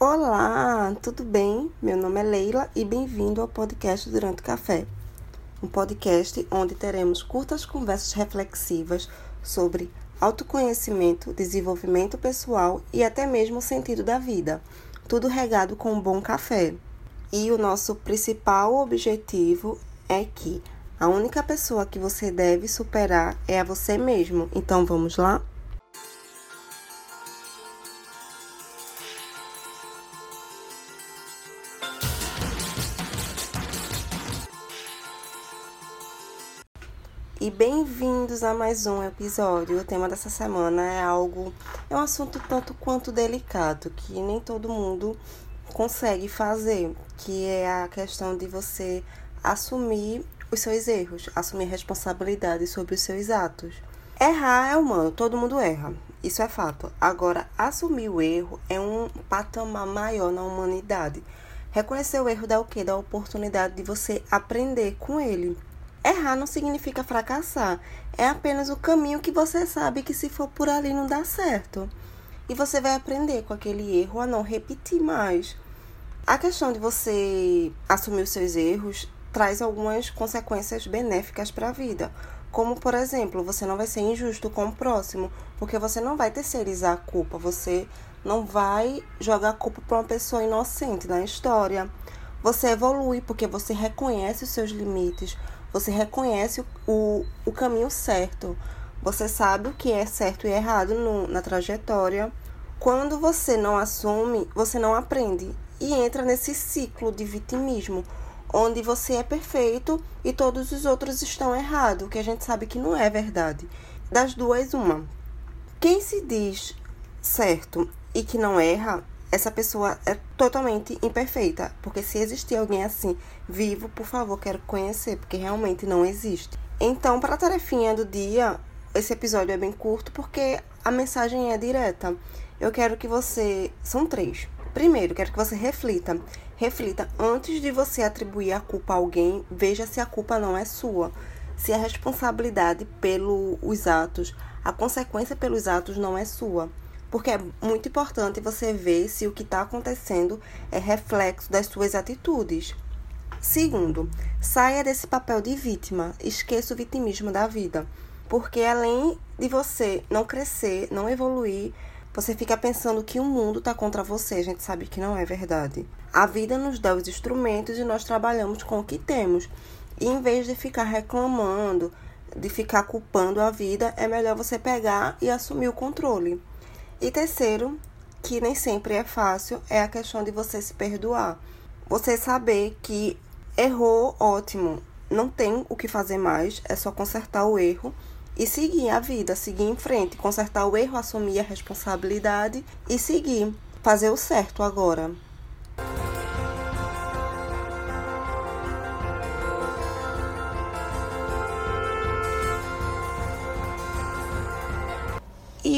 Olá, tudo bem? Meu nome é Leila e bem-vindo ao podcast Durante o Café. Um podcast onde teremos curtas conversas reflexivas sobre autoconhecimento, desenvolvimento pessoal e até mesmo o sentido da vida. Tudo regado com um bom café. E o nosso principal objetivo é que a única pessoa que você deve superar é a você mesmo. Então vamos lá? E bem-vindos a mais um episódio. O tema dessa semana é algo, é um assunto tanto quanto delicado, que nem todo mundo consegue fazer, que é a questão de você assumir os seus erros, assumir responsabilidade sobre os seus atos. Errar é humano, todo mundo erra, isso é fato. Agora, assumir o erro é um patamar maior na humanidade. Reconhecer o erro dá o quê? Dá a oportunidade de você aprender com ele. Errar não significa fracassar, é apenas o caminho que você sabe que se for por ali não dá certo. E você vai aprender com aquele erro a não repetir mais. A questão de você assumir os seus erros traz algumas consequências benéficas para a vida. Como, por exemplo, você não vai ser injusto com o próximo, porque você não vai terceirizar a culpa, você não vai jogar a culpa para uma pessoa inocente na história. Você evolui porque você reconhece os seus limites, você reconhece o, o caminho certo. Você sabe o que é certo e errado no, na trajetória. Quando você não assume, você não aprende e entra nesse ciclo de vitimismo, onde você é perfeito e todos os outros estão errados, que a gente sabe que não é verdade. Das duas, uma. Quem se diz certo e que não erra essa pessoa é totalmente imperfeita. Porque se existir alguém assim vivo, por favor, quero conhecer, porque realmente não existe. Então, para a tarefinha do dia, esse episódio é bem curto porque a mensagem é direta. Eu quero que você. São três. Primeiro, quero que você reflita. Reflita antes de você atribuir a culpa a alguém, veja se a culpa não é sua. Se a responsabilidade pelos atos, a consequência pelos atos não é sua porque é muito importante você ver se o que está acontecendo é reflexo das suas atitudes. Segundo, saia desse papel de vítima, esqueça o vitimismo da vida, porque além de você não crescer, não evoluir, você fica pensando que o mundo está contra você. A gente sabe que não é verdade. A vida nos dá os instrumentos e nós trabalhamos com o que temos. E em vez de ficar reclamando, de ficar culpando a vida, é melhor você pegar e assumir o controle. E terceiro, que nem sempre é fácil, é a questão de você se perdoar. Você saber que errou, ótimo, não tem o que fazer mais, é só consertar o erro e seguir a vida, seguir em frente, consertar o erro, assumir a responsabilidade e seguir, fazer o certo agora.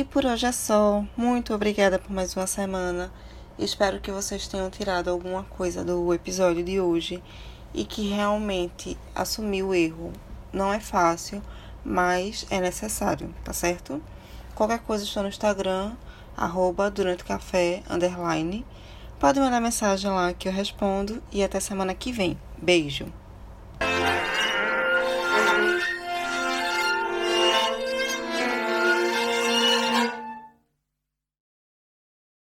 E por hoje é só. Muito obrigada por mais uma semana. Espero que vocês tenham tirado alguma coisa do episódio de hoje e que realmente assumir o erro não é fácil, mas é necessário, tá certo? Qualquer coisa estou no Instagram, arroba durante café, underline. Pode mandar mensagem lá que eu respondo e até semana que vem. Beijo!